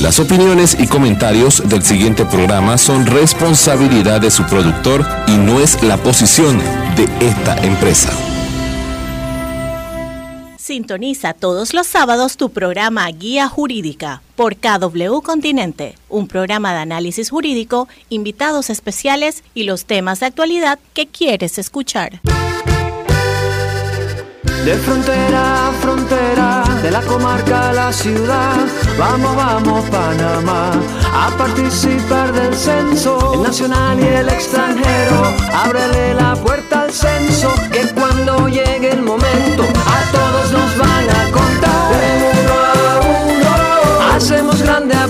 Las opiniones y comentarios del siguiente programa son responsabilidad de su productor y no es la posición de esta empresa. Sintoniza todos los sábados tu programa Guía Jurídica por KW Continente, un programa de análisis jurídico, invitados especiales y los temas de actualidad que quieres escuchar. De frontera a frontera, de la comarca a la ciudad, vamos, vamos Panamá, a participar del censo, el nacional y el extranjero, ábrele la puerta al censo, que cuando llegue el momento, a todos nos van a contar. Uno a uno, hacemos grande a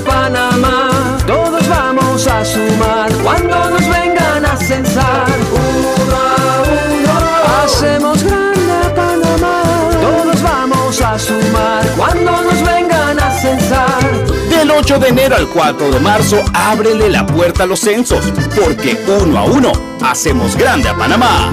cuando nos vengan a censar. Del 8 de enero al 4 de marzo, ábrele la puerta a los censos, porque uno a uno hacemos grande a Panamá.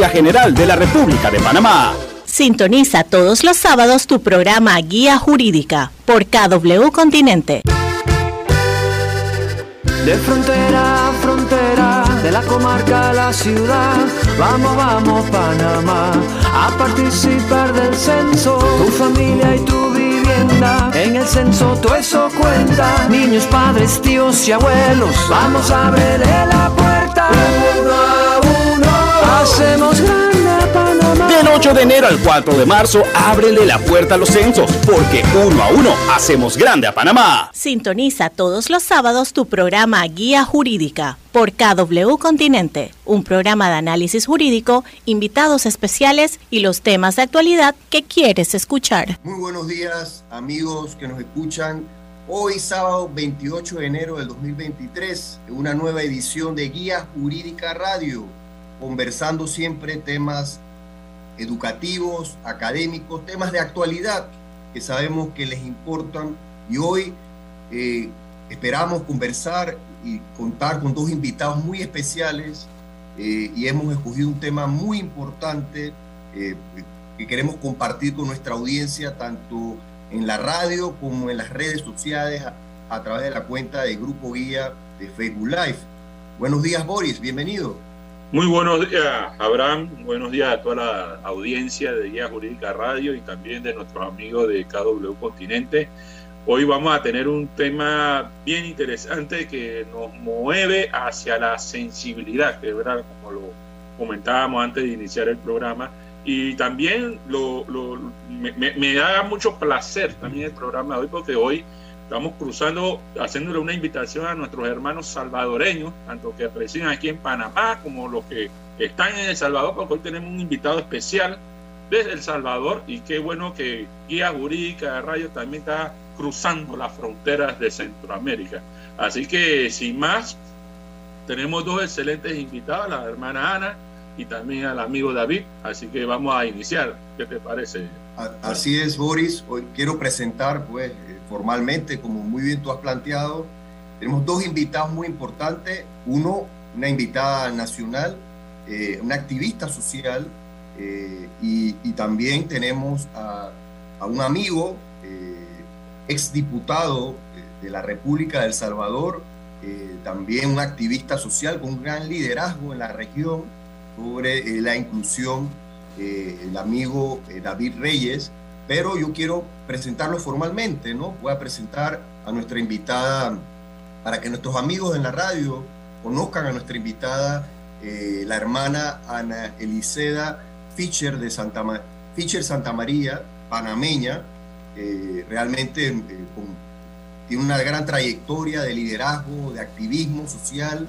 General de la República de Panamá. Sintoniza todos los sábados tu programa Guía Jurídica por KW Continente. De frontera a frontera, de la comarca a la ciudad, vamos, vamos Panamá, a participar del censo, tu familia y tu vivienda, en el censo todo eso cuenta, niños, padres, tíos y abuelos, vamos a abrirle la puerta. Hacemos grande Panamá. Del 8 de enero al 4 de marzo, ábrele la puerta a los censos, porque uno a uno hacemos grande a Panamá. Sintoniza todos los sábados tu programa Guía Jurídica por KW Continente, un programa de análisis jurídico, invitados especiales y los temas de actualidad que quieres escuchar. Muy buenos días, amigos que nos escuchan. Hoy, sábado 28 de enero del 2023, una nueva edición de Guía Jurídica Radio conversando siempre temas educativos, académicos, temas de actualidad que sabemos que les importan y hoy eh, esperamos conversar y contar con dos invitados muy especiales eh, y hemos escogido un tema muy importante eh, que queremos compartir con nuestra audiencia tanto en la radio como en las redes sociales a, a través de la cuenta de Grupo Guía de Facebook Live. Buenos días Boris, bienvenido. Muy buenos días, Abraham. Buenos días a toda la audiencia de Guía Jurídica Radio y también de nuestros amigos de KW Continente. Hoy vamos a tener un tema bien interesante que nos mueve hacia la sensibilidad, que es verdad, como lo comentábamos antes de iniciar el programa. Y también lo, me, me da mucho placer también el programa de hoy, porque hoy Estamos cruzando, haciéndole una invitación a nuestros hermanos salvadoreños, tanto que residen aquí en Panamá como los que están en El Salvador, porque hoy tenemos un invitado especial desde El Salvador y qué bueno que Guía Jurídica de Radio también está cruzando las fronteras de Centroamérica. Así que sin más, tenemos dos excelentes invitados, la hermana Ana y también al amigo David, así que vamos a iniciar. ¿Qué te parece? Así es, Boris. Hoy quiero presentar, pues, formalmente, como muy bien tú has planteado. Tenemos dos invitados muy importantes. Uno, una invitada nacional, eh, una activista social, eh, y, también tenemos a, un amigo, eh, exdiputado de la República del Salvador, también un activista social con un gran liderazgo en la región sobre la inclusión, el amigo David Reyes, pero yo quiero presentarlo formalmente, ¿no? Voy a presentar a nuestra invitada para que nuestros amigos en la radio conozcan a nuestra invitada, eh, la hermana Ana Eliseda Fischer de Santa, Fischer Santa María, panameña, eh, realmente eh, tiene una gran trayectoria de liderazgo, de activismo social,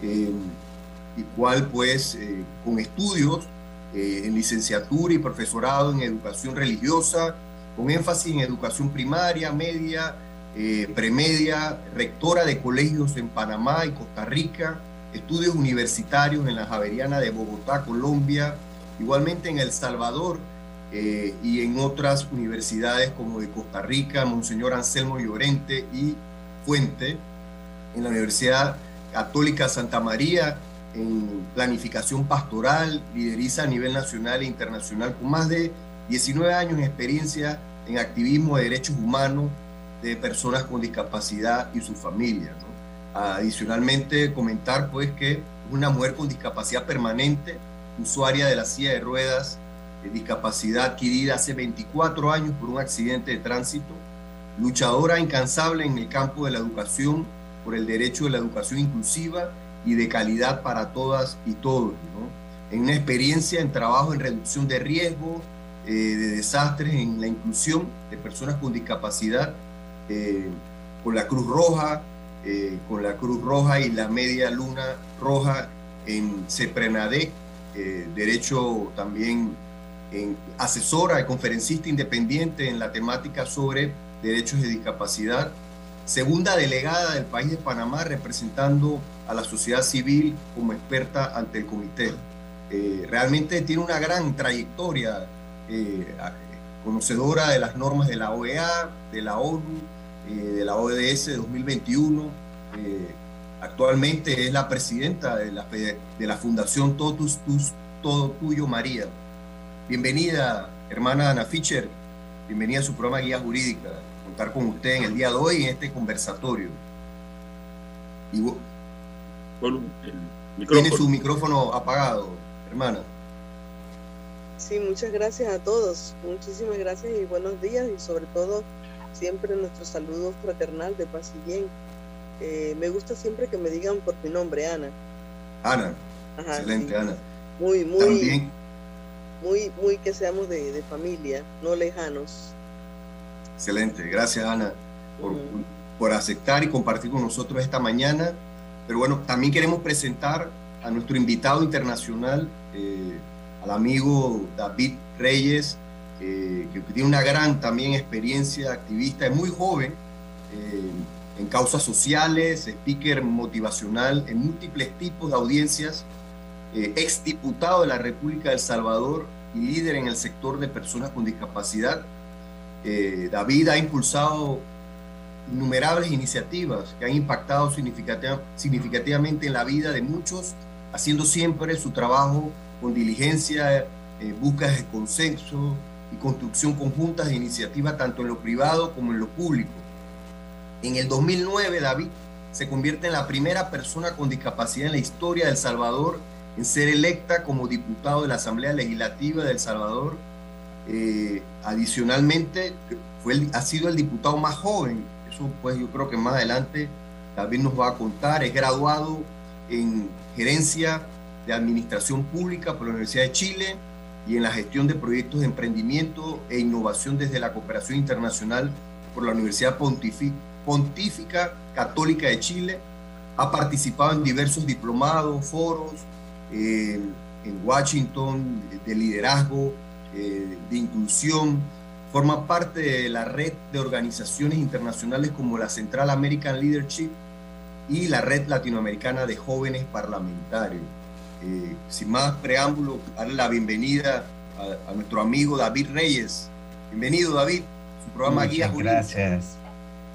y cual pues con estudios eh, en licenciatura y profesorado en educación religiosa, con énfasis en educación primaria, media, eh, premedia, rectora de colegios en Panamá y Costa Rica, estudios universitarios en la Javeriana de Bogotá, Colombia, igualmente en El Salvador eh, y en otras universidades como de Costa Rica, Monseñor Anselmo Llorente y Fuente, en la Universidad Católica Santa María, en planificación pastoral, lideriza a nivel nacional e internacional con más de 19 años de experiencia en activismo de derechos humanos de personas con discapacidad y sus familias. Adicionalmente, comentar pues que es una mujer con discapacidad permanente, usuaria de la silla de ruedas, de discapacidad adquirida hace 24 años por un accidente de tránsito, luchadora incansable en el campo de la educación por el derecho de la educación inclusiva y de calidad para todas y todos. En una experiencia en trabajo en reducción de riesgo, eh, de desastres, en la inclusión de personas con discapacidad, eh, con la Cruz Roja, eh, con la Cruz Roja y la Media Luna Roja en CEPRENADEC, derecho también en asesora y conferencista independiente en la temática sobre derechos de discapacidad, segunda delegada del país de Panamá representando a la sociedad civil como experta ante el comité. Eh, realmente tiene una gran trayectoria, eh, conocedora de las normas de la OEA, de la ONU, eh, de la ODS 2021. actualmente es la presidenta de la, de la Fundación Totus Tus, Todo Tuyo María. Bienvenida, hermana Ana Fischer. Bienvenida a su programa Guía Jurídica. Contar con usted en el día de hoy en este conversatorio. Y, tiene su micrófono apagado, hermana. Sí, muchas gracias a todos. Muchísimas gracias y buenos días y sobre todo siempre nuestro saludo fraternal de paz y bien. Eh, me gusta siempre que me digan por mi nombre, Ana. Ana. Excelente, Ana. Muy, muy. Muy, muy que seamos de, familia, no lejanos. Excelente. Gracias, Ana, por, por aceptar y compartir con nosotros esta mañana pero bueno, también queremos presentar a nuestro invitado internacional, eh, al amigo David Reyes, que tiene una gran también experiencia activista, es muy joven eh, en causas sociales, speaker motivacional en múltiples tipos de audiencias, eh, ex diputado de la República del Salvador y líder en el sector de personas con discapacidad. David ha impulsado innumerables iniciativas que han impactado significativamente en la vida de muchos, haciendo siempre su trabajo con diligencia, eh, de consenso y construcción conjunta de iniciativas tanto en lo privado como en lo público. En el 2009, David se convierte en la primera persona con discapacidad en la historia de El Salvador en ser electa como diputado de la Asamblea Legislativa de El Salvador. Eh, adicionalmente, fue ha sido el diputado más joven pues yo creo que más adelante David nos va a contar. Es graduado en gerencia de administración pública por la Universidad de Chile y en la gestión de proyectos de emprendimiento e innovación desde la cooperación internacional por la Universidad Pontífica Católica de Chile. Ha participado en diversos diplomados, foros eh, en Washington de liderazgo, eh, de inclusión, Forma parte de la red de organizaciones internacionales como la Central American Leadership y la Red Latinoamericana de Jóvenes Parlamentarios. Eh, sin más preámbulo, darle la bienvenida a, nuestro amigo David Reyes. Bienvenido, David, su programa Muchas Gracias.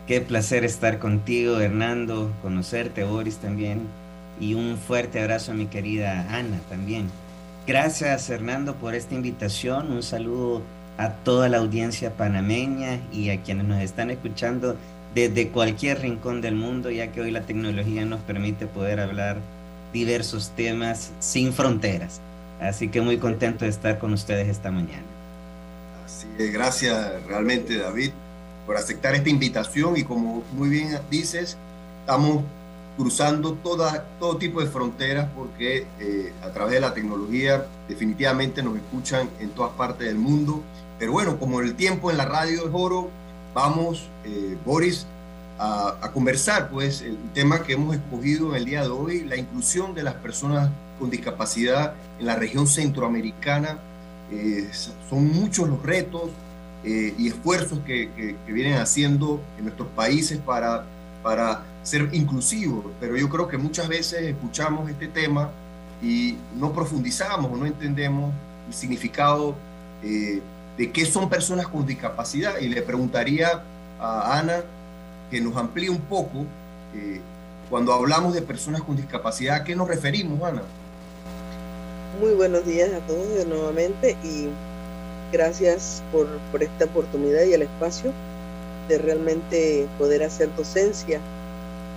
Qué placer estar contigo, Hernando, conocerte, Boris también. Y un fuerte abrazo a mi querida Ana también. Gracias, Hernando, por esta invitación. Un saludo a toda la audiencia panameña y a quienes nos están escuchando desde cualquier rincón del mundo, ya que hoy la tecnología nos permite poder hablar diversos temas sin fronteras. Así que muy contento de estar con ustedes esta mañana. Así es, gracias realmente David por aceptar esta invitación y como muy bien dices, estamos cruzando toda, todo tipo de fronteras porque eh, a través de la tecnología definitivamente nos escuchan en todas partes del mundo pero bueno, como el tiempo en la radio es oro, vamos, eh, Boris, a, conversar, pues, el tema que hemos escogido en el día de hoy, la inclusión de las personas con discapacidad en la región centroamericana. Eh, son muchos los retos, eh, y esfuerzos que, que, vienen haciendo en nuestros países para, para ser inclusivos, pero yo creo que muchas veces escuchamos este tema y no profundizamos o no entendemos el significado eh, de qué son personas con discapacidad. Y le preguntaría a Ana que nos amplíe un poco, eh, cuando hablamos de personas con discapacidad, ¿a qué nos referimos, Ana? Muy buenos días a todos nuevamente y gracias por, por esta oportunidad y el espacio de realmente poder hacer docencia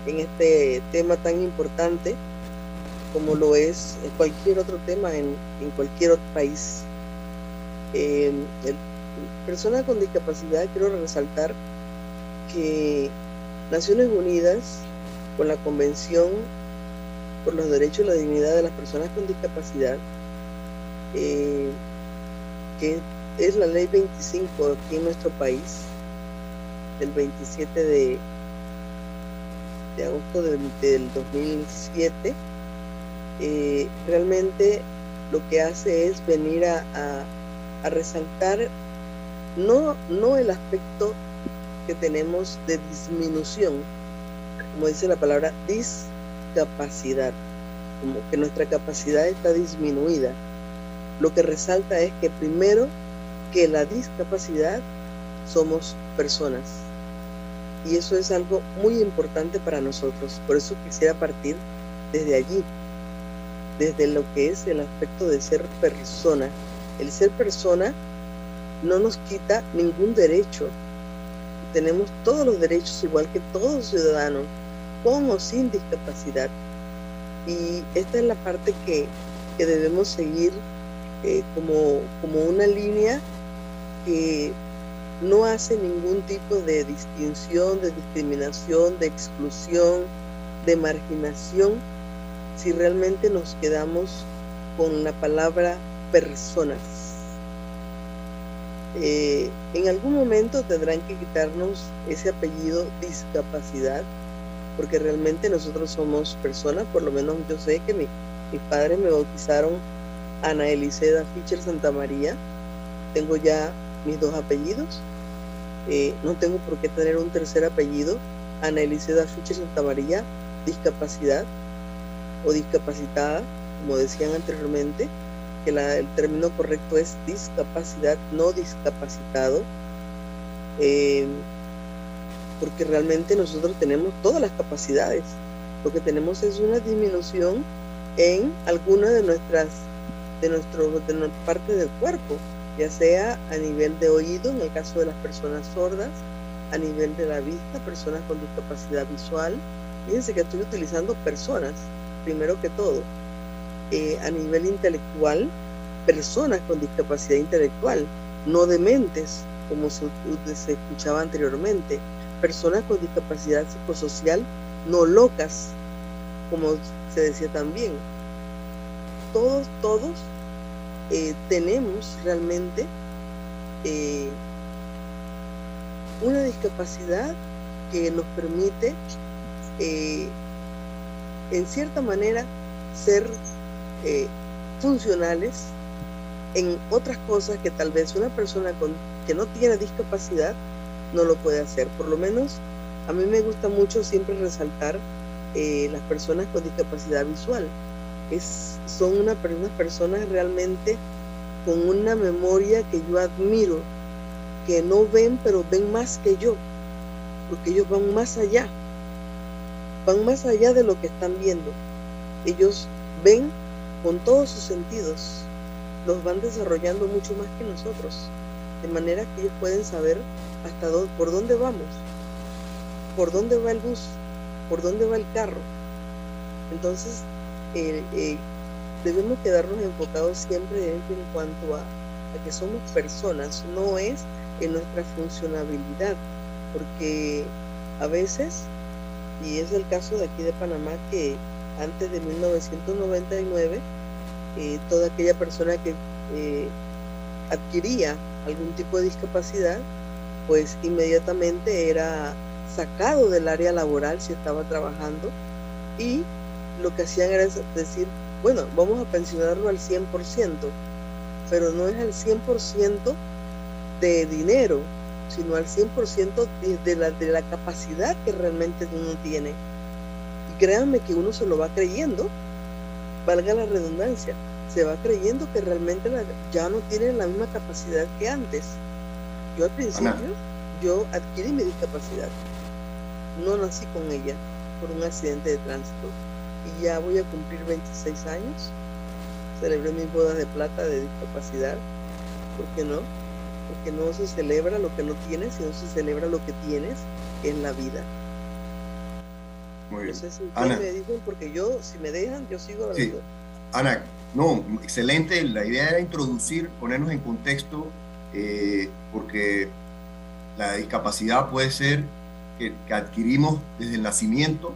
en este tema tan importante como lo es cualquier otro tema en, en cualquier otro país. Eh, personas con discapacidad, quiero resaltar que Naciones Unidas, con la Convención por los Derechos y la Dignidad de las Personas con Discapacidad, eh, que es la ley 25 aquí en nuestro país, del 27 de, de agosto del, 2007, eh, realmente lo que hace es venir a, a, resaltar no, no el aspecto que tenemos de disminución, como dice la palabra discapacidad, como que nuestra capacidad está disminuida. Lo que resalta es que primero que la discapacidad somos personas. Y eso es algo muy importante para nosotros. Por eso quisiera partir desde allí, desde lo que es el aspecto de ser persona. El ser persona no nos quita ningún derecho. Tenemos todos los derechos igual que todo ciudadano, con o sin discapacidad. Y esta es la parte que, debemos seguir eh, como, como una línea que no hace ningún tipo de distinción, de discriminación, de exclusión, de marginación, si realmente nos quedamos con la palabra personas. Eh, en algún momento tendrán que quitarnos ese apellido discapacidad, porque realmente nosotros somos personas, por lo menos yo sé que mi, mis padres me bautizaron Ana Eliseda Fischer Santa María, tengo ya mis dos apellidos. Eh, no tengo por qué tener un tercer apellido. Ana Eliseda Fischer Santa María, discapacidad o discapacitada, como decían anteriormente, que el término correcto es discapacidad, no discapacitado, eh, porque realmente nosotros tenemos todas las capacidades. Lo que tenemos es una disminución en alguna de nuestras de nuestro de nuestra parte del cuerpo ya sea a nivel de oído, en el caso de las personas sordas, a nivel de la vista, personas con discapacidad visual. Fíjense que estoy utilizando personas, primero que todo. Eh, a nivel intelectual, personas con discapacidad intelectual, no dementes, como se, se escuchaba anteriormente. Personas con discapacidad psicosocial, no locas, como se decía también. Todos, todos eh, tenemos realmente eh, una discapacidad que nos permite eh, en cierta manera ser funcionales en otras cosas que tal vez una persona con, que no tiene discapacidad no lo puede hacer. Por lo menos a mí me gusta mucho siempre resaltar las personas con discapacidad visual son una, unas personas realmente con una memoria que yo admiro, que no ven, pero ven más que yo, porque ellos van más allá, van más allá de lo que están viendo. Ellos ven con todos sus sentidos, los van desarrollando mucho más que nosotros, de manera que ellos pueden saber hasta dónde, por dónde vamos, por dónde va el bus, por dónde va el carro. Entonces, eh, debemos quedarnos enfocados siempre en cuanto a, que somos personas, no es en nuestra funcionabilidad, porque a veces, y es el caso de aquí de Panamá, que antes de 1999, eh, toda aquella persona que eh, adquiría algún tipo de discapacidad, pues inmediatamente era sacado del área laboral si estaba trabajando y lo que hacían era decir, bueno, vamos a pensionarlo al 100%, pero no es al 100% de dinero, sino al 100% de, la, de la capacidad que realmente uno tiene. Y créanme que uno se lo va creyendo, valga la redundancia, se va creyendo que realmente ya no tiene la misma capacidad que antes. Yo al principio, yo adquirí mi discapacidad. No nací con ella por un accidente de tránsito. Y ya voy a cumplir 26 años. Celebré mis bodas de plata de discapacidad. ¿Por qué no? Porque no se celebra lo que no tienes, sino se celebra lo que tienes, que es la vida. Muy bien. No sé si me dicen, porque yo, si me dejan, yo sigo hablando. Ana, no, excelente. La idea era introducir, ponernos en contexto, eh, porque la discapacidad puede ser que, adquirimos desde el nacimiento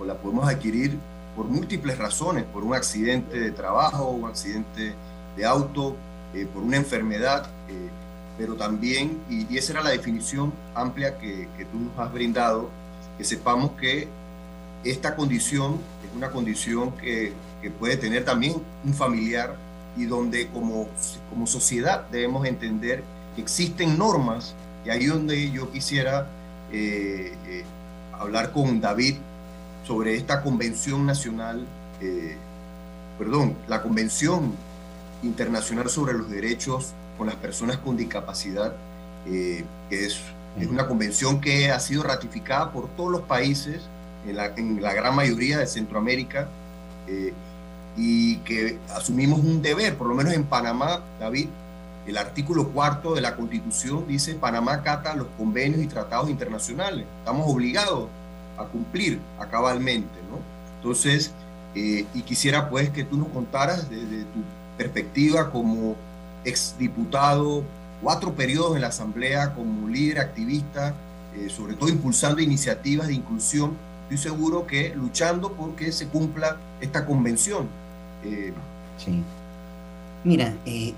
o la podemos adquirir por múltiples razones, por un accidente de trabajo, un accidente de auto, eh, por una enfermedad, eh, pero también, y, esa era la definición amplia que, que tú nos has brindado, que sepamos que esta condición es una condición que que puede tener también un familiar y donde como, como sociedad debemos entender que existen normas y ahí donde yo quisiera eh, eh, hablar con David sobre esta convención nacional, eh, perdón, la convención internacional sobre los derechos con las personas con discapacidad, que es, es, una convención que ha sido ratificada por todos los países, en la, en la gran mayoría de Centroamérica, y que asumimos un deber, por lo menos en Panamá, David, el artículo cuarto de la Constitución dice Panamá cata los convenios y tratados internacionales. Estamos obligados a cumplir a cabalmente, ¿no? Entonces, eh, y quisiera pues que tú nos contaras desde tu perspectiva como exdiputado, cuatro periodos en la Asamblea como líder activista, eh, sobre todo impulsando iniciativas de inclusión, estoy seguro que luchando por que se cumpla esta convención. Eh, sí. Mira,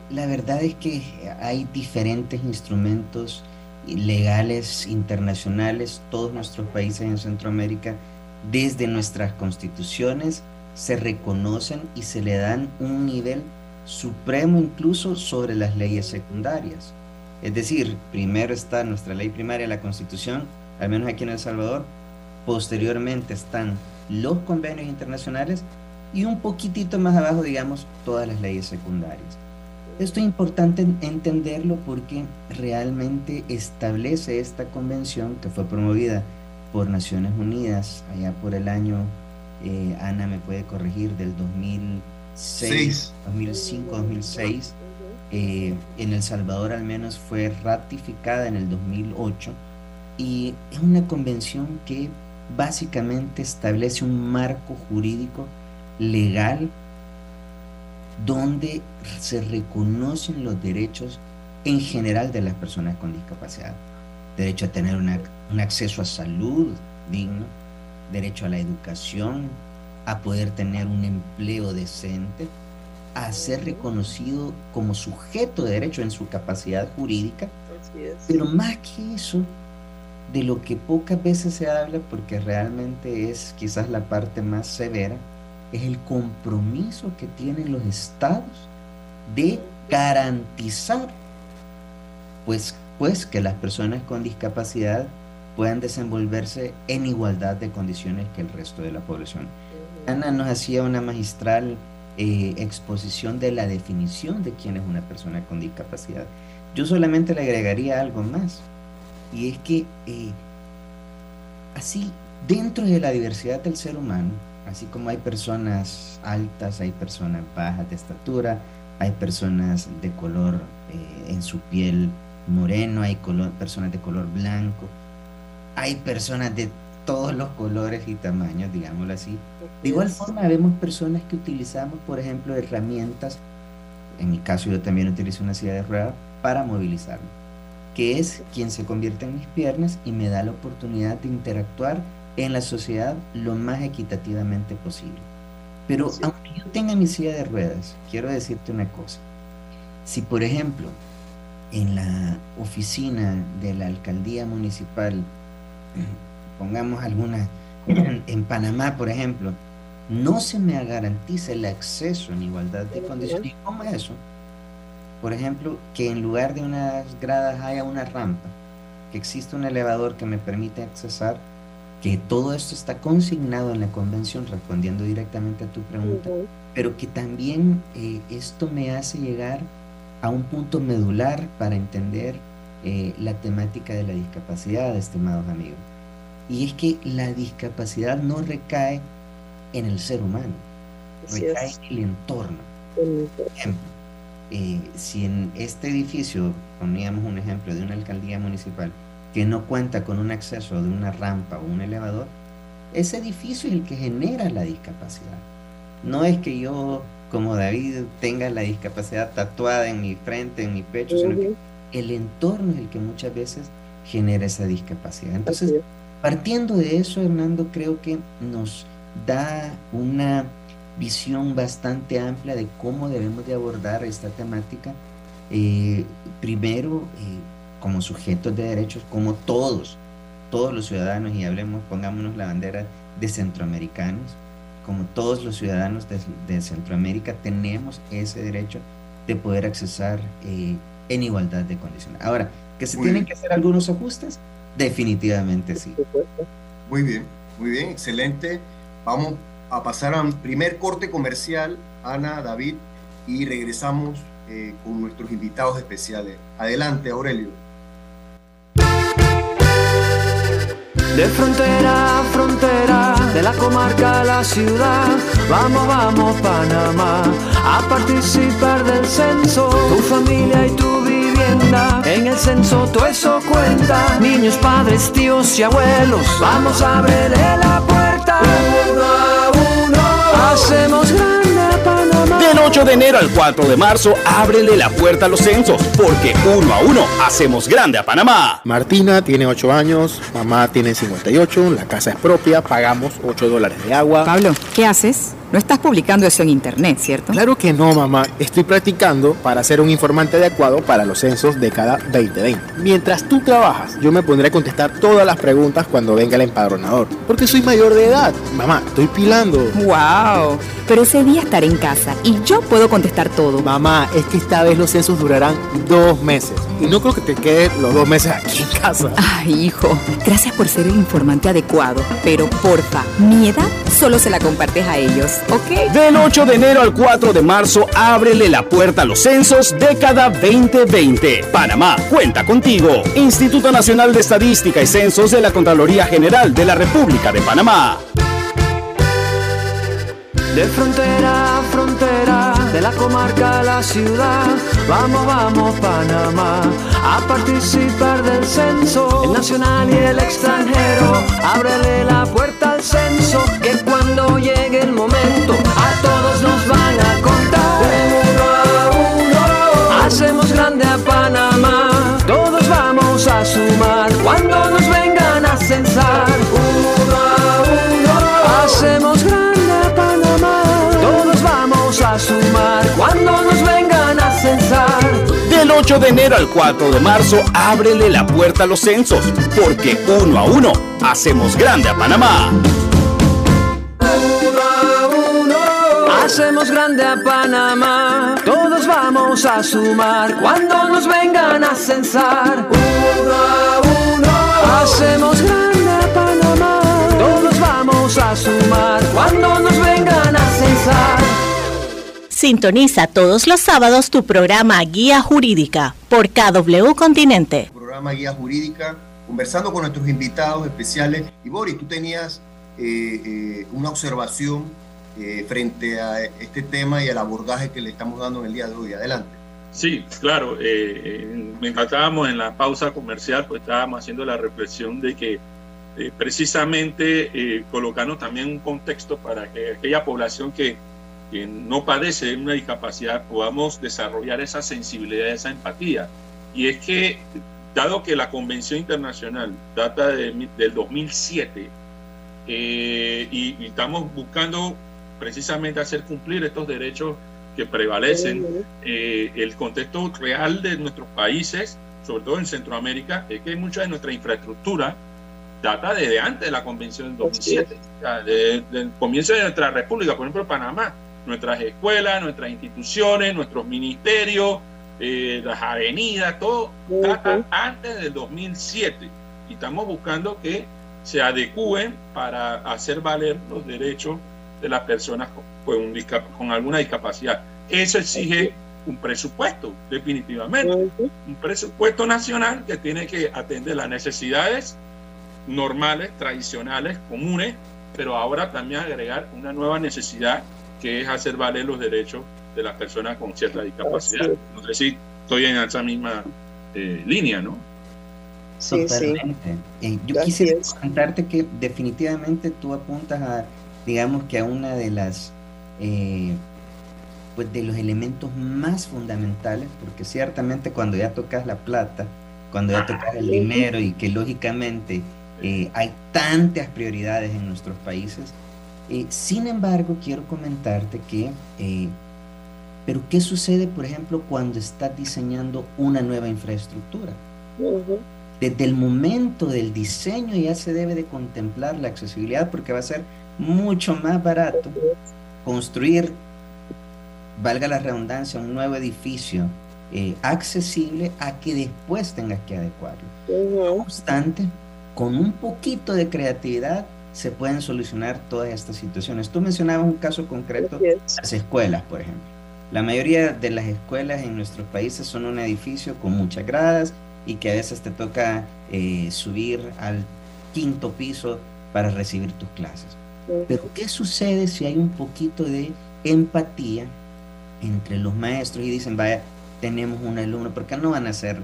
la verdad es que hay diferentes instrumentos legales internacionales, todos nuestros países en Centroamérica, desde nuestras constituciones, se reconocen y se le dan un nivel supremo incluso sobre las leyes secundarias. Es decir, primero está nuestra ley primaria, la constitución, al menos aquí en El Salvador, posteriormente están los convenios internacionales y un poquitito más abajo, digamos, todas las leyes secundarias. Esto es importante entenderlo porque realmente establece esta convención que fue promovida por Naciones Unidas allá por el año, eh, Ana me puede corregir, del 2006, 2005, 2006. en El Salvador al menos fue ratificada en el 2008 y es una convención que básicamente establece un marco jurídico legal donde se reconocen los derechos en general de las personas con discapacidad. Derecho a tener un acceso a salud digno, derecho a la educación, a poder tener un empleo decente, a ser reconocido como sujeto de derecho en su capacidad jurídica. Pero más que eso, de lo que pocas veces se habla, porque realmente es quizás la parte más severa, es el compromiso que tienen los estados de garantizar pues, pues que las personas con discapacidad puedan desenvolverse en igualdad de condiciones que el resto de la población. Ana nos hacía una magistral eh, exposición de la definición de quién es una persona con discapacidad. Yo solamente le agregaría algo más, y es que eh, así, dentro de la diversidad del ser humano, Así como hay personas altas, hay personas bajas de estatura, hay personas de color eh, en su piel moreno, hay personas de color blanco, hay personas de todos los colores y tamaños, digámoslo así. De igual forma, vemos personas que utilizamos, por ejemplo, herramientas, en mi caso yo también utilizo una silla de ruedas, para movilizarme, que es quien se convierte en mis piernas y me da la oportunidad de interactuar en la sociedad lo más equitativamente posible. Pero aunque yo tenga mi silla de ruedas, quiero decirte una cosa. Si, por ejemplo, en la oficina de la alcaldía municipal, pongamos alguna, en Panamá, por ejemplo, no se me garantiza el acceso en igualdad de condiciones, ¿cómo es eso? por ejemplo, que en lugar de unas gradas haya una rampa, que existe un elevador que me permite accesar, que todo esto está consignado en la convención, respondiendo directamente a tu pregunta, pero que también eh, esto me hace llegar a un punto medular para entender eh, la temática de la discapacidad, estimados amigos. Y es que la discapacidad no recae en el ser humano, recae en el entorno. Por ejemplo, eh, si en este edificio, poníamos un ejemplo de una alcaldía municipal, que no cuenta con un acceso de una rampa o un elevador, ese edificio es el que genera la discapacidad. No es que yo, como David, tenga la discapacidad tatuada en mi frente, en mi pecho, sino que el entorno es el que muchas veces genera esa discapacidad. Entonces, partiendo de eso, Hernando, creo que nos da una visión bastante amplia de cómo debemos de abordar esta temática. Eh, primero, eh, como sujetos de derechos, como todos, todos los ciudadanos, y hablemos, pongámonos la bandera de centroamericanos, como todos los ciudadanos de, Centroamérica, tenemos ese derecho de poder accesar eh, en igualdad de condiciones. Ahora, que se tienen que hacer algunos ajustes, definitivamente sí. Muy bien, muy bien, excelente. Vamos a pasar a un primer corte comercial, Ana, David, y regresamos eh, con nuestros invitados especiales. Adelante, Aurelio. De frontera a frontera, de la comarca a la ciudad, vamos, vamos Panamá, a participar del censo, tu familia y tu vivienda, en el censo todo eso cuenta, niños, padres, tíos y abuelos, vamos a abrirle la puerta, uno a uno, hacemos del 8 de enero al 4 de marzo, ábrele la puerta a los censos, porque uno a uno hacemos grande a Panamá. Martina tiene 8 años, mamá tiene 58, la casa es propia, pagamos 8 dólares de agua. Pablo, ¿qué haces? No estás publicando eso en internet, ¿cierto? Claro que no, mamá. Estoy practicando para ser un informante adecuado para los censos de cada 2020. Mientras tú trabajas, yo me pondré a contestar todas las preguntas cuando venga el empadronador. Porque soy mayor de edad. Mamá, estoy pilando. ¡Wow! Pero ese día estaré en casa y yo puedo contestar todo. Mamá, es que esta vez los censos durarán dos meses. Y no creo que te quedes los dos meses aquí en casa. Ay, hijo. Gracias por ser el informante adecuado. Pero porfa, mi edad solo se la compartes a ellos. Del 8 de enero al 4 de marzo, ábrele la puerta a los censos década 2020. Panamá, cuenta contigo. Instituto Nacional de Estadística y Censos de la Contraloría General de la República de Panamá. De frontera a frontera, de la comarca a la ciudad, vamos, vamos Panamá, a participar del censo, el nacional y el extranjero, ábrele la puerta al censo, cuando llegue el momento, a todos nos van a contar, uno a uno, hacemos grande a Panamá, todos vamos a sumar, cuando nos vengan a censar, uno a uno, hacemos grande a sumar cuando nos vengan a censar. Del 8 de enero al 4 de marzo, ábrele la puerta a los censos, porque uno a uno hacemos grande a Panamá. Hacemos grande a Panamá. Todos vamos a sumar cuando nos vengan a censar. Uno a uno hacemos grande a Panamá. Todos vamos a sumar cuando nos vengan a censar. Sintoniza todos los sábados tu programa Guía Jurídica por KW Continente. Programa Guía Jurídica, conversando con nuestros invitados especiales. Y Boris, tú tenías eh, eh, una observación eh, frente a este tema y al abordaje que le estamos dando en el día de hoy. Adelante. Sí, claro. me encantábamos en la pausa comercial, pues estábamos haciendo la reflexión de que precisamente colocando también un contexto para que aquella población que que no padece de una discapacidad podamos desarrollar esa sensibilidad, esa empatía. Y es que, dado que la Convención Internacional data del 2007 eh, y, estamos buscando precisamente hacer cumplir estos derechos que prevalecen, eh, el contexto real de nuestros países, sobre todo en Centroamérica, es que mucha de nuestra infraestructura data desde antes de la Convención del 2007, desde el comienzo de nuestra república, por ejemplo, Panamá nuestras escuelas, nuestras instituciones, nuestros ministerios, eh, las avenidas, todo data antes del 2007. Y estamos buscando que se adecúen para hacer valer los derechos de las personas con, con alguna discapacidad. Eso exige un presupuesto, definitivamente. Un presupuesto nacional que tiene que atender las necesidades normales, tradicionales, comunes, pero ahora también agregar una nueva necesidad que es hacer valer los derechos de las personas con cierta discapacidad. No sé si estoy en esa misma eh, línea, ¿no? Sí, Totalmente. Eh, yo quisiera contarte que definitivamente tú apuntas a, digamos que a una de las, eh, pues de los elementos más fundamentales, porque ciertamente cuando ya tocas la plata, cuando ya tocas el dinero y que lógicamente hay tantas prioridades en nuestros países, sin embargo quiero comentarte que pero ¿qué sucede, por ejemplo, cuando estás diseñando una nueva infraestructura? Desde el momento del diseño ya se debe de contemplar la accesibilidad porque va a ser mucho más barato construir, valga la redundancia, un nuevo edificio eh, accesible a que después tengas que adecuarlo. No obstante, con un poquito de creatividad se pueden solucionar todas estas situaciones. Tú mencionabas un caso concreto, las escuelas, por ejemplo. La mayoría de las escuelas en nuestros países son un edificio con muchas gradas y que a veces te toca eh, subir al quinto piso para recibir tus clases. Pero ¿qué sucede si hay un poquito de empatía entre los maestros y dicen, vaya, tenemos un alumno, porque no van a ser,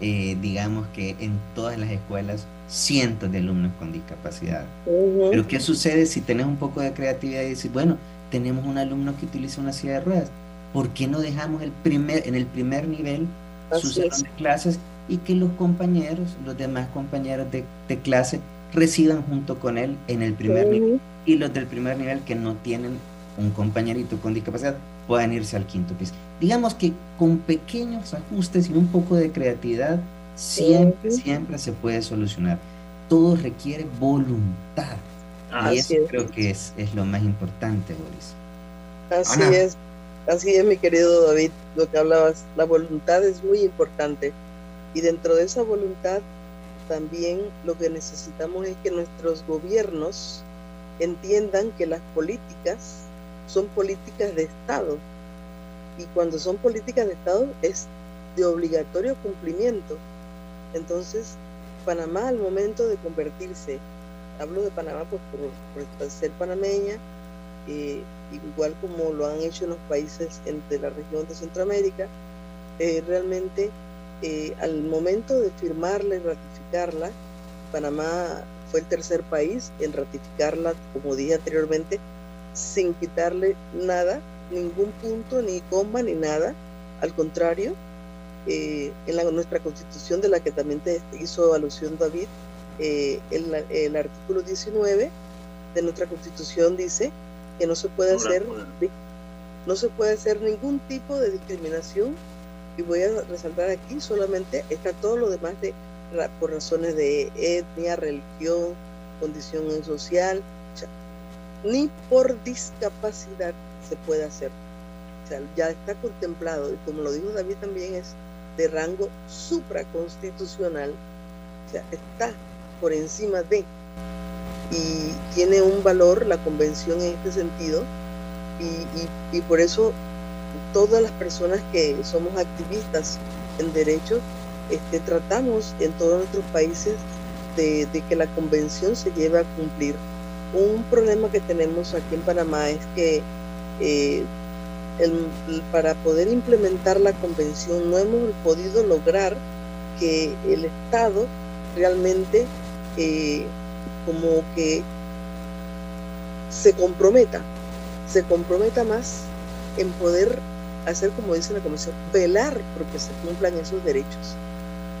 eh, digamos que en todas las escuelas, cientos de alumnos con discapacidad? Pero ¿qué sucede si tenés un poco de creatividad y dices, bueno, tenemos un alumno que utiliza una silla de ruedas? ¿por qué no dejamos el primer, en el primer nivel sus clases y que los compañeros, los demás compañeros de, clase residan junto con él en el primer nivel y los del primer nivel que no tienen un compañerito con discapacidad puedan irse al quinto piso. Digamos que con pequeños ajustes y un poco de creatividad siempre, siempre se puede solucionar. Todo requiere voluntad. y eso creo que es, es lo más importante, Boris. Así es. Así es, mi querido David, lo que hablabas, la voluntad es muy importante y dentro de esa voluntad también lo que necesitamos es que nuestros gobiernos entiendan que las políticas son políticas de Estado y cuando son políticas de Estado es de obligatorio cumplimiento. Entonces, Panamá al momento de convertirse, hablo de Panamá pues, por, ser panameña, eh, igual como lo han hecho en los países de la región de Centroamérica, eh, realmente eh, al momento de firmarla y ratificarla, Panamá fue el tercer país en ratificarla, como dije anteriormente, sin quitarle nada, ningún punto, ni coma, ni nada. Al contrario, eh, en la, nuestra constitución, de la que también te hizo alusión David, el, el artículo 19 de nuestra constitución dice que no se puede hacer no se puede hacer ningún tipo de discriminación y voy a resaltar aquí solamente está todo lo demás de por razones de etnia, religión, condición social, ni por discapacidad se puede hacer. Ya está contemplado y como lo dijo David también es de rango supraconstitucional, o está por encima de y tiene un valor la convención en este sentido y, por eso todas las personas que somos activistas en derechos este, tratamos en todos nuestros países de, que la convención se lleve a cumplir. Un problema que tenemos aquí en Panamá es que eh, para poder implementar la convención no hemos podido lograr que el Estado realmente eh, como que se comprometa, se comprometa más en poder hacer, como dice la Comisión, velar porque se cumplan esos derechos.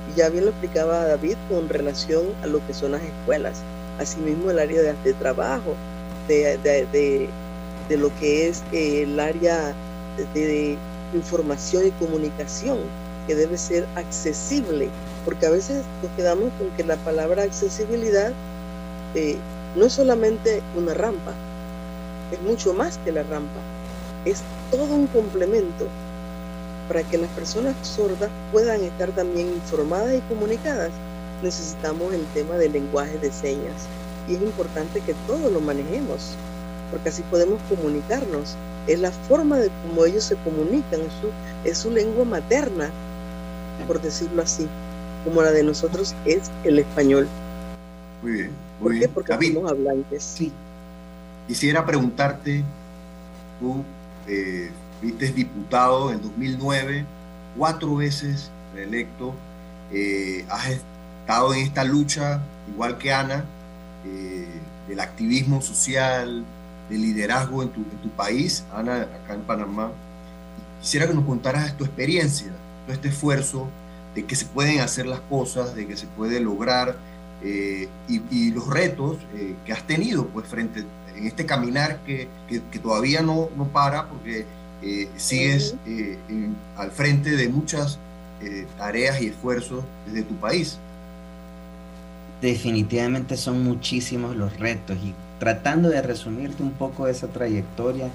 Y ya bien lo explicaba David con relación a lo que son las escuelas, asimismo el área de, trabajo, de, de, lo que es el área de, información y comunicación, que debe ser accesible, porque a veces nos quedamos con que la palabra accesibilidad eh, no es solamente una rampa, es mucho más que la rampa, es todo un complemento para que las personas sordas puedan estar también informadas y comunicadas, necesitamos el tema del lenguaje de señas. Y es importante que todos lo manejemos, porque así podemos comunicarnos. Es la forma de cómo ellos se comunican, es su, es su lengua materna, por decirlo así, como la de nosotros es el español. Muy bien. Muy ¿Por bien. qué? Porque David, somos hablantes. Sí. quisiera preguntarte, tú eh, fuiste diputado en 2009, cuatro veces reelecto, eh, has estado en esta lucha, igual que Ana, eh, del activismo social, del liderazgo en tu, en tu país, Ana, acá en Panamá. Quisiera que nos contaras tu experiencia, todo este esfuerzo de que se pueden hacer las cosas, de que se puede lograr eh, y, y los retos eh, que has tenido pues frente en este caminar que, que, que todavía no, no para porque eh, sigues eh, en- al frente de muchas eh, tareas y esfuerzos desde tu país. Definitivamente son muchísimos los retos y tratando de resumirte un poco esa trayectoria,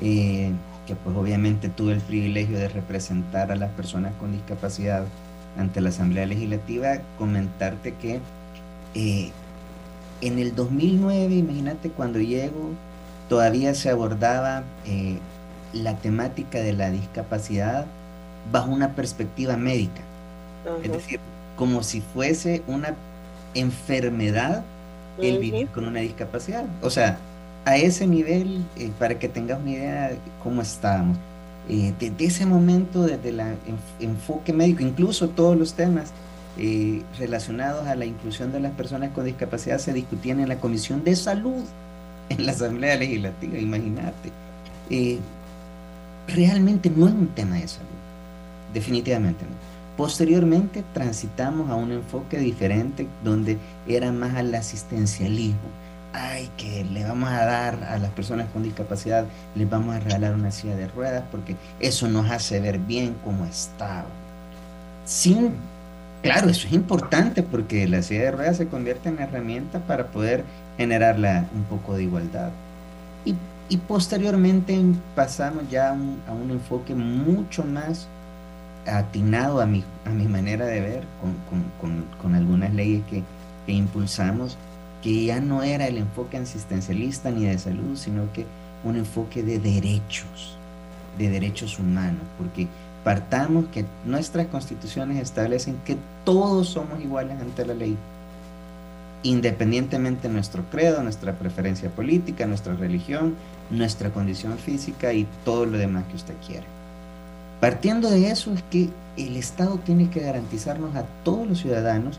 eh, que pues obviamente tuve el privilegio de representar a las personas con discapacidad ante la Asamblea Legislativa, comentarte que eh, en el 2009, imagínate cuando llego, todavía se abordaba eh, la temática de la discapacidad bajo una perspectiva médica. Es decir, como si fuese una enfermedad el vivir con una discapacidad. O sea, a ese nivel, eh, para que tengas una idea de cómo estábamos. Eh, desde ese momento, desde el enfoque médico, incluso todos los temas eh, relacionados a la inclusión de las personas con discapacidad se discutían en la Comisión de Salud, en la Asamblea Legislativa, imagínate. Realmente no es un tema de salud, definitivamente no. Posteriormente transitamos a un enfoque diferente donde era más al asistencialismo. Ay, que le vamos a dar a las personas con discapacidad, les vamos a regalar una silla de ruedas porque eso nos hace ver bien como estaba. Sin, claro, eso es importante porque la silla de ruedas se convierte en herramienta para poder generar la- un poco de igualdad. Y, y posteriormente pasamos ya a un, a un enfoque mucho más atinado a mi, a mi manera de ver con, con- con- con algunas leyes que, que impulsamos, que ya no era el enfoque asistencialista ni de salud, sino que un enfoque de derechos, de derechos humanos, porque partamos que nuestras constituciones establecen que todos somos iguales ante la ley, independientemente de nuestro credo, nuestra preferencia política, nuestra religión, nuestra condición física y todo lo demás que usted quiera. Partiendo de eso es que el Estado tiene que garantizarnos a todos los ciudadanos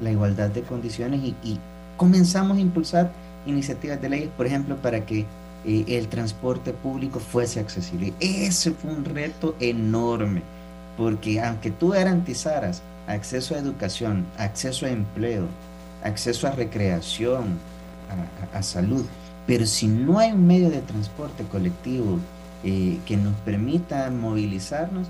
la igualdad de condiciones y, comenzamos a impulsar iniciativas de leyes, por ejemplo, para que eh, el transporte público fuese accesible. Ese fue un reto enorme, porque aunque tú garantizaras acceso a educación, acceso a empleo, acceso a recreación, a salud, pero si no hay un medio de transporte colectivo eh, que nos permita movilizarnos,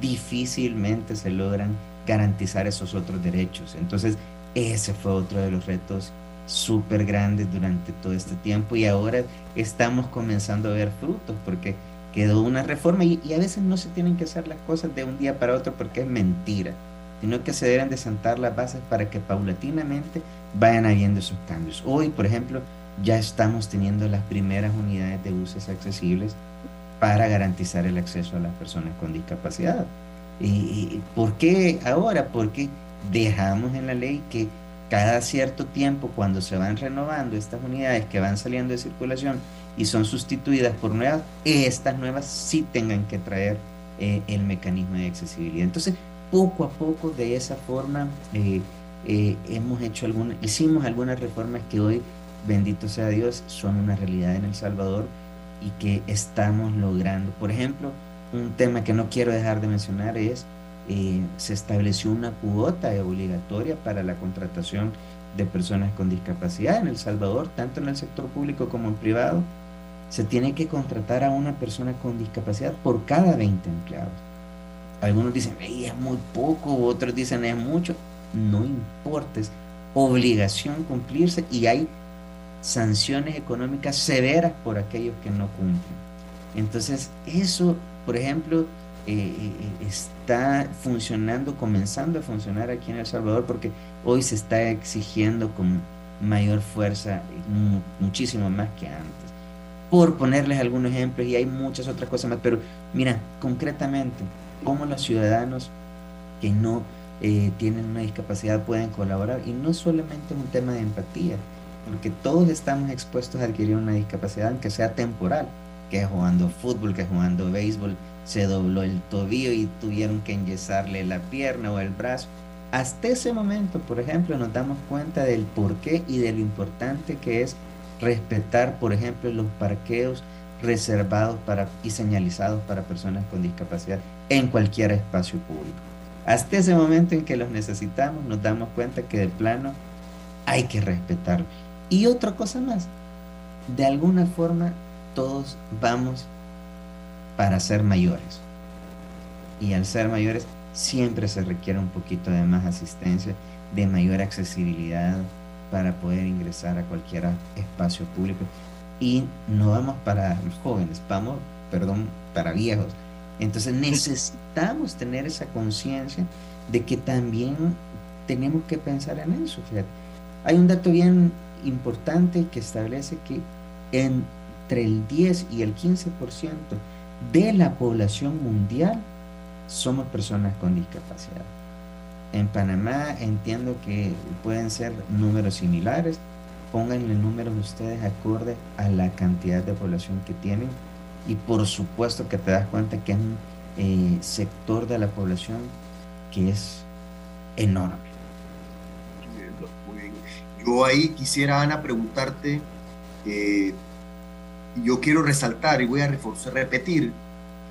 difícilmente se logran garantizar esos otros derechos. Entonces, ese fue otro de los retos súper grandes durante todo este tiempo y ahora estamos comenzando a ver frutos porque quedó una reforma y, y a veces no se tienen que hacer las cosas de un día para otro porque es mentira, sino que se deben de sentar las bases para que paulatinamente vayan habiendo esos cambios. Hoy, por ejemplo, ya estamos teniendo las primeras unidades de buses accesibles para garantizar el acceso a las personas con discapacidad. ¿Y, por qué ahora? Porque dejamos en la ley que cada cierto tiempo, cuando se van renovando estas unidades que van saliendo de circulación y son sustituidas por nuevas, estas nuevas sí tengan que traer eh, el mecanismo de accesibilidad. Entonces, poco a poco, de esa forma, eh, eh, hemos hecho algunas, hicimos algunas reformas que hoy, bendito sea Dios, son una realidad en El Salvador y que estamos logrando. Por ejemplo, un tema que no quiero dejar de mencionar es, eh, se estableció una cuota obligatoria para la contratación de personas con discapacidad en El Salvador, tanto en el sector público como en privado. Se tiene que contratar a una persona con discapacidad por cada 20 empleados. Algunos dicen, "Ey, es muy poco, otros dicen, es mucho. No importa, es obligación cumplirse y hay sanciones económicas severas por aquellos que no cumplen. Entonces, eso, por ejemplo, eh, eh, está funcionando, comenzando a funcionar aquí en El Salvador, porque hoy se está exigiendo con mayor fuerza, muchísimo más que antes. Por ponerles algunos ejemplos, y hay muchas otras cosas más, pero mira, concretamente, cómo los ciudadanos que no eh, tienen una discapacidad pueden colaborar, y no solamente es un tema de empatía, porque todos estamos expuestos a adquirir una discapacidad, aunque sea temporal, que jugando fútbol, que jugando béisbol, se dobló el tobillo y tuvieron que enyesarle la pierna o el brazo. Hasta ese momento, por ejemplo, nos damos cuenta del porqué y de lo importante que es respetar, por ejemplo, los parqueos reservados para, y señalizados para personas con discapacidad en cualquier espacio público. Hasta ese momento en que los necesitamos, nos damos cuenta que de plano hay que respetarlo. Y otra cosa más, de alguna forma todos vamos para ser mayores. Y al ser mayores siempre se requiere un poquito de más asistencia, de mayor accesibilidad para poder ingresar a cualquier espacio público. Y no vamos para jóvenes, vamos, perdón, para viejos. Entonces necesitamos tener esa conciencia de que también tenemos que pensar en eso. Hay un dato bien importante que establece que entre el 10 y el 15% de la población mundial somos personas con discapacidad. En Panamá entiendo que pueden ser números similares. Pónganle números ustedes acorde a la cantidad de población que tienen y por supuesto que te das cuenta que es un eh, sector de la población que es enorme. Yo ahí quisiera, Ana, preguntarte, eh, yo quiero resaltar y voy a reforzar, repetir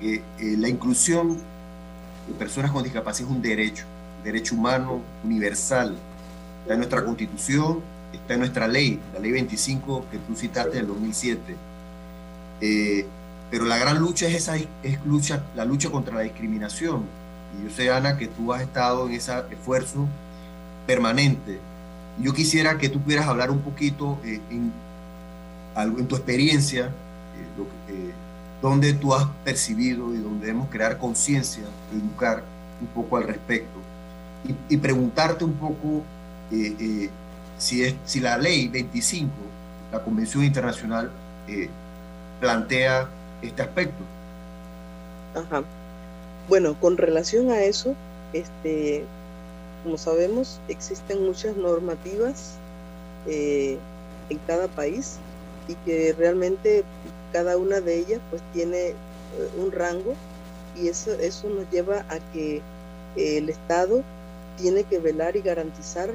que eh, la inclusión de personas con discapacidad es un derecho, un derecho humano universal. Está en nuestra constitución, está en nuestra ley, la ley 25 que tú citaste del 2007. Eh, pero la gran lucha es esa es lucha, la lucha contra la discriminación. Y yo sé, Ana, que tú has estado en ese esfuerzo permanente. Yo quisiera que tú pudieras hablar un poquito eh, en, en tu experiencia, eh, eh, donde tú has percibido y donde debemos crear conciencia, educar un poco al respecto. Y, preguntarte un poco si, es, si la ley 25, la Convención Internacional, plantea este aspecto. Ajá. Bueno, con relación a eso, este, como sabemos, existen muchas normativas eh, en cada país y que realmente cada una de ellas pues tiene eh, un rango y eso, eso nos lleva a que eh, el Estado tiene que velar y garantizar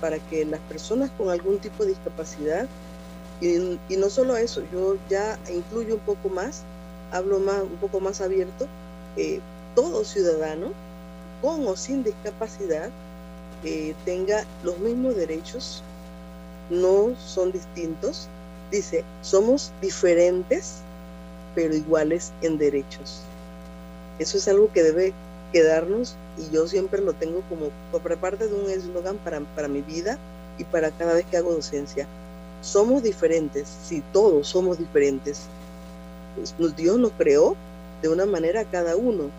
para que las personas con algún tipo de discapacidad y, no solo eso, yo ya incluyo un poco más, hablo más, un poco más abierto, todo ciudadano, con o sin discapacidad, eh, tenga los mismos derechos, no son distintos. Dice, somos diferentes, pero iguales en derechos. Eso es algo que debe quedarnos y yo siempre lo tengo como por parte de un eslogan para, para mi vida y para cada vez que hago docencia somos diferentes, si todos somos diferentes. Pues, Dios nos creó de una manera cada uno.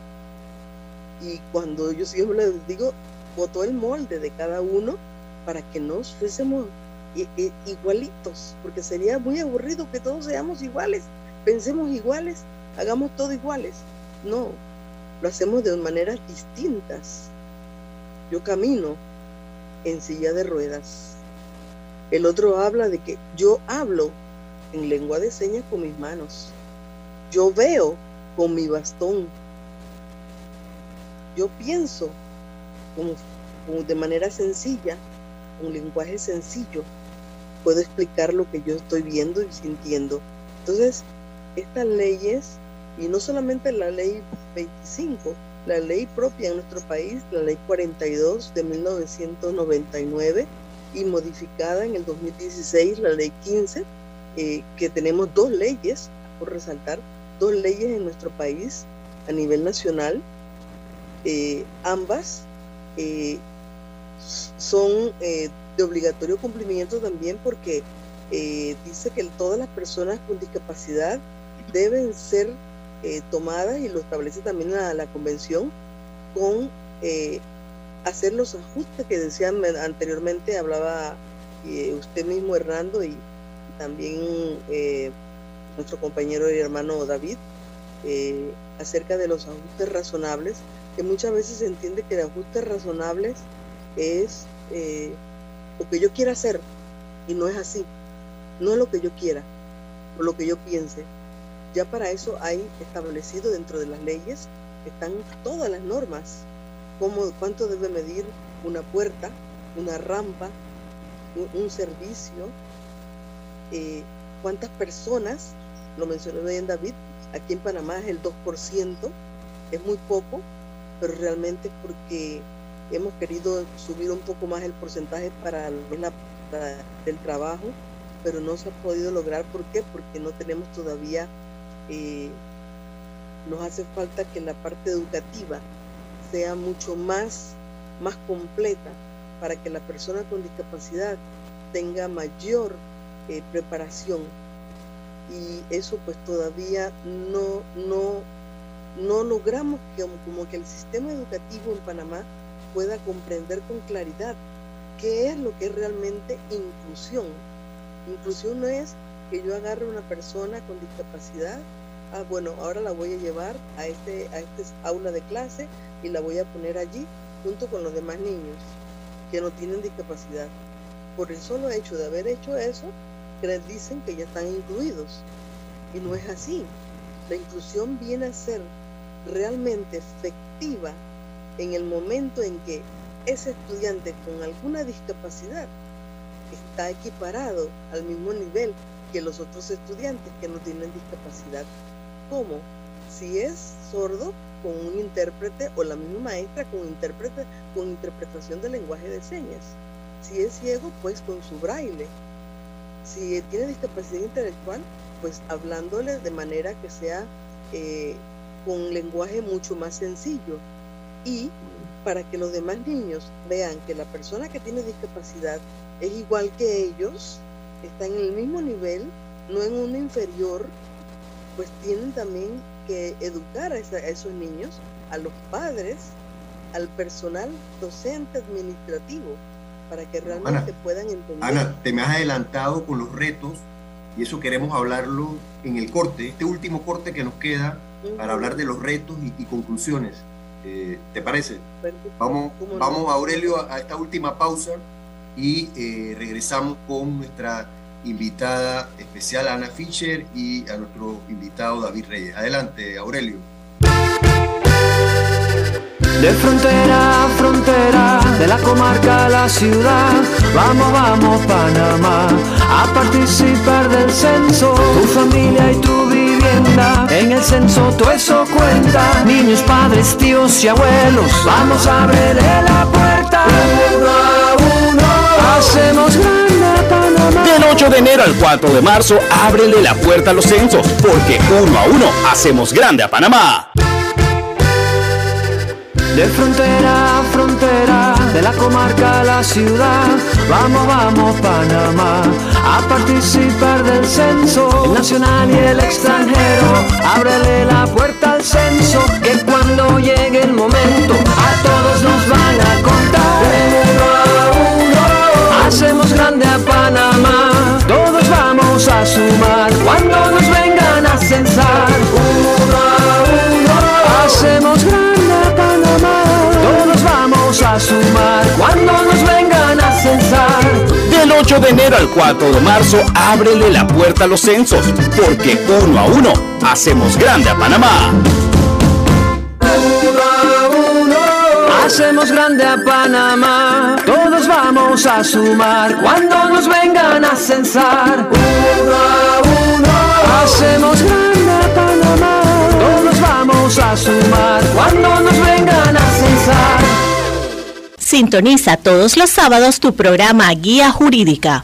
Y cuando yo siempre les digo, botó el molde de cada uno para que nos fuésemos igualitos, porque sería muy aburrido que todos seamos iguales, pensemos iguales, hagamos todo iguales. No, lo hacemos de maneras distintas. Yo camino en silla de ruedas el otro habla de que yo hablo en lengua de señas con mis manos. Yo veo con mi bastón. Yo pienso como, de manera sencilla, un lenguaje sencillo. Puedo explicar lo que yo estoy viendo y sintiendo. Entonces, estas leyes, y no solamente la ley 25, la ley propia en nuestro país, la ley 42 de 1999, y modificada en el 2016 la ley 15, eh, que tenemos dos leyes, por resaltar, dos leyes en nuestro país a nivel nacional. Eh, ambas eh, son de obligatorio cumplimiento también porque dice que todas las personas con discapacidad deben ser eh, tomadas y lo establece también la, la convención con eh, hacer los ajustes que decían anteriormente, hablaba eh, usted mismo Hernando y también nuestro compañero y hermano David, acerca de los ajustes razonables, que muchas veces se entiende que los ajustes razonables es lo que yo quiera hacer y no es así, no es lo que yo quiera o lo que yo piense, ya para eso hay establecido dentro de las leyes, están todas las normas, cómo, cuánto debe medir una puerta, una rampa, un, servicio, eh, cuántas personas, lo mencionó bien David, aquí en Panamá es el 2%, es muy poco, pero realmente porque hemos querido subir un poco más el porcentaje para la, del trabajo, pero no se ha podido lograr. ¿Por qué? Porque no tenemos todavía eh, nos hace falta que la parte educativa sea mucho más, más completa para que la persona con discapacidad tenga mayor eh, preparación y eso pues todavía no, no, no logramos que como que el sistema educativo en Panamá pueda comprender con claridad qué es lo que es realmente inclusión. Inclusión no es que yo agarre una persona con discapacidad ah, bueno, ahora la voy a llevar a este, a este aula de clase y la voy a poner allí junto con los demás niños que no tienen discapacidad. Por el solo hecho de haber hecho eso, les dicen que ya están incluidos. Y no es así. La inclusión viene a ser realmente efectiva en el momento en que ese estudiante con alguna discapacidad está equiparado al mismo nivel que los otros estudiantes que no tienen discapacidad ¿Cómo? Si es sordo, con un intérprete o la misma maestra con intérprete con interpretación del lenguaje de señas. Si es ciego, pues con su braille. Si tiene discapacidad intelectual, pues hablándole de manera que sea eh, con lenguaje mucho más sencillo. Y para que los demás niños vean que la persona que tiene discapacidad es igual que ellos, está en el mismo nivel, no en uno inferior, pues tienen también que educar a, esos niños, a los padres, al personal docente administrativo, para que realmente puedan entender. Ana, te me has adelantado con los retos y eso queremos hablarlo en el corte, este último corte que nos queda para hablar de los retos y, conclusiones. Eh, ¿Te parece? Vamos, vamos Aurelio a, esta última pausa y eh, regresamos con nuestra invitada especial Ana Fischer y a nuestro invitado David Reyes. Adelante, Aurelio. De frontera a frontera, de la comarca a la ciudad, vamos, vamos Panamá, a participar del censo, tu familia y tu en el censo todo eso cuenta, niños, padres, tíos y abuelos, vamos a abrirle la puerta, uno a uno, hacemos del 8 de enero al 4 de marzo, ábrele la puerta a los censos, porque uno a uno hacemos grande a Panamá. De frontera a frontera, de la comarca a la ciudad, vamos, vamos Panamá, a participar del censo, el nacional y el extranjero, ábrele la puerta al censo, que cuando llegue el momento, a todos nos van de enero al 4 de marzo, ábrele la puerta a los censos, porque uno a uno hacemos grande a Panamá. Hacemos grande a Panamá, todos vamos a sumar cuando nos vengan a censar. Uno a uno, hacemos grande a Panamá, todos vamos a sumar cuando nos vengan a censar. Sintoniza todos los sábados tu programa Guía Jurídica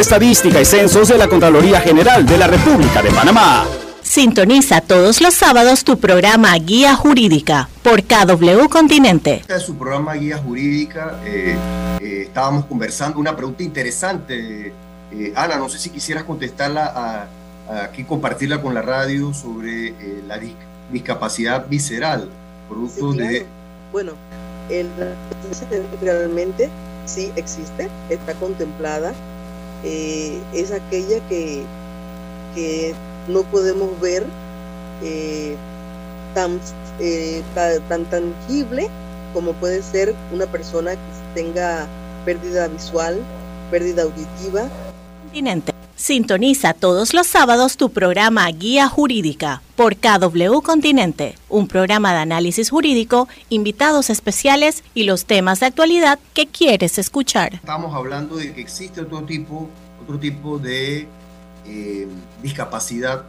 Estadística y Censos de la Contraloría General de la República de Panamá. Sintoniza todos los sábados tu programa Guía Jurídica por KW Continente. Este es su programa Guía Jurídica. Eh, eh, estábamos conversando una pregunta interesante. Eh, Ana, no sé si quisieras contestarla aquí, compartirla con la radio sobre la discapacidad visceral, producto de... Bueno, el, realmente sí existe, está contemplada eh, es aquella que, que, no podemos ver eh, tan, eh, tan, tangible como puede ser una persona que tenga pérdida visual, pérdida auditiva. Continente. Sintoniza todos los sábados tu programa Guía Jurídica por KW Continente, un programa de análisis jurídico, invitados especiales y los temas de actualidad que quieres escuchar. Estamos hablando de que existe otro tipo, otro tipo de eh, discapacidad